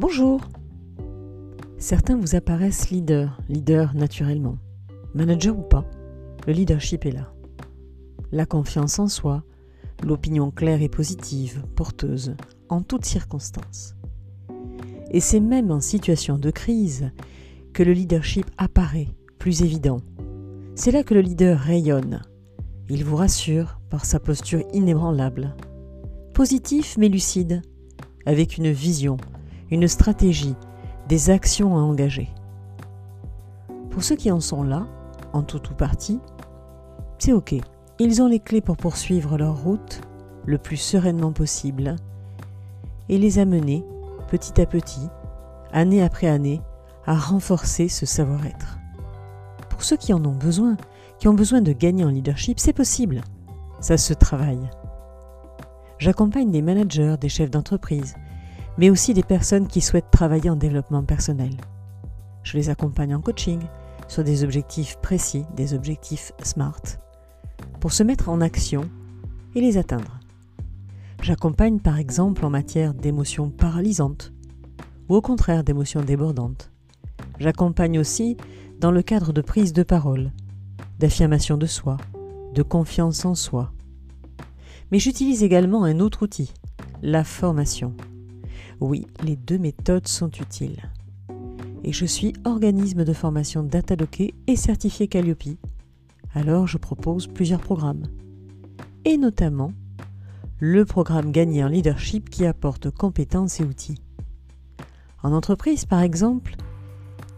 Bonjour Certains vous apparaissent leader, leader naturellement. Manager ou pas, le leadership est là. La confiance en soi, l'opinion claire et positive, porteuse, en toutes circonstances. Et c'est même en situation de crise que le leadership apparaît plus évident. C'est là que le leader rayonne. Il vous rassure par sa posture inébranlable. Positif mais lucide, avec une vision, une stratégie, des actions à engager. Pour ceux qui en sont là, en tout ou partie, c'est ok. Ils ont les clés pour poursuivre leur route le plus sereinement possible et les amener petit à petit, année après année, à renforcer ce savoir-être. Pour ceux qui en ont besoin, qui ont besoin de gagner en leadership, c'est possible. Ça se travaille. J'accompagne des managers, des chefs d'entreprise, mais aussi des personnes qui souhaitent travailler en développement personnel. Je les accompagne en coaching sur des objectifs précis, des objectifs SMART, pour se mettre en action et les atteindre. J'accompagne par exemple en matière d'émotions paralysantes ou au contraire d'émotions débordantes. J'accompagne aussi dans le cadre de prise de parole, d'affirmation de soi, de confiance en soi. Mais j'utilise également un autre outil, la formation. Oui, les deux méthodes sont utiles. Et je suis organisme de formation Dataloké et certifié Calliope. Alors je propose plusieurs programmes. Et notamment le programme Gagner en leadership qui apporte compétences et outils. En entreprise, par exemple,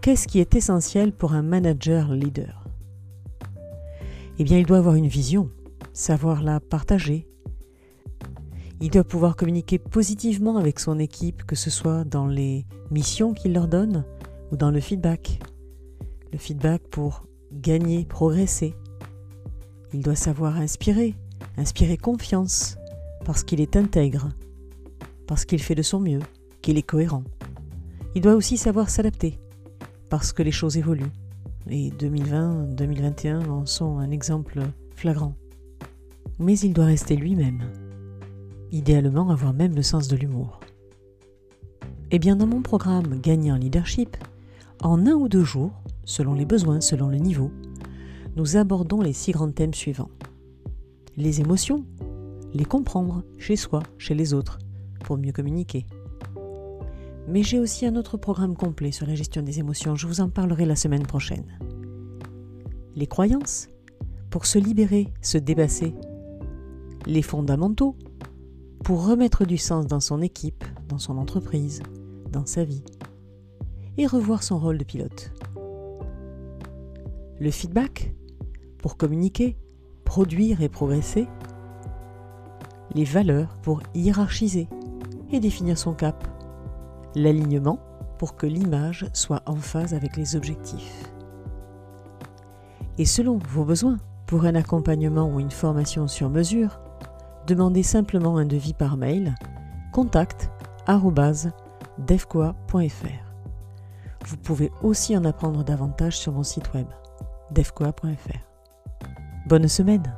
qu'est-ce qui est essentiel pour un manager leader? Eh bien, il doit avoir une vision, savoir la partager, il doit pouvoir communiquer positivement avec son équipe, que ce soit dans les missions qu'il leur donne ou dans le feedback. Le feedback pour gagner, progresser. Il doit savoir inspirer, inspirer confiance, parce qu'il est intègre, parce qu'il fait de son mieux, qu'il est cohérent. Il doit aussi savoir s'adapter, parce que les choses évoluent. Et 2020-2021 en sont un exemple flagrant. Mais il doit rester lui-même idéalement avoir même le sens de l'humour. Eh bien, dans mon programme Gagner en leadership, en un ou deux jours, selon les besoins, selon le niveau, nous abordons les six grands thèmes suivants. Les émotions, les comprendre chez soi, chez les autres, pour mieux communiquer. Mais j'ai aussi un autre programme complet sur la gestion des émotions, je vous en parlerai la semaine prochaine. Les croyances, pour se libérer, se débasser. Les fondamentaux, pour remettre du sens dans son équipe, dans son entreprise, dans sa vie, et revoir son rôle de pilote. Le feedback, pour communiquer, produire et progresser. Les valeurs, pour hiérarchiser et définir son cap. L'alignement, pour que l'image soit en phase avec les objectifs. Et selon vos besoins, pour un accompagnement ou une formation sur mesure, demandez simplement un devis par mail contact@devcoa.fr. Vous pouvez aussi en apprendre davantage sur mon site web devcoa.fr. Bonne semaine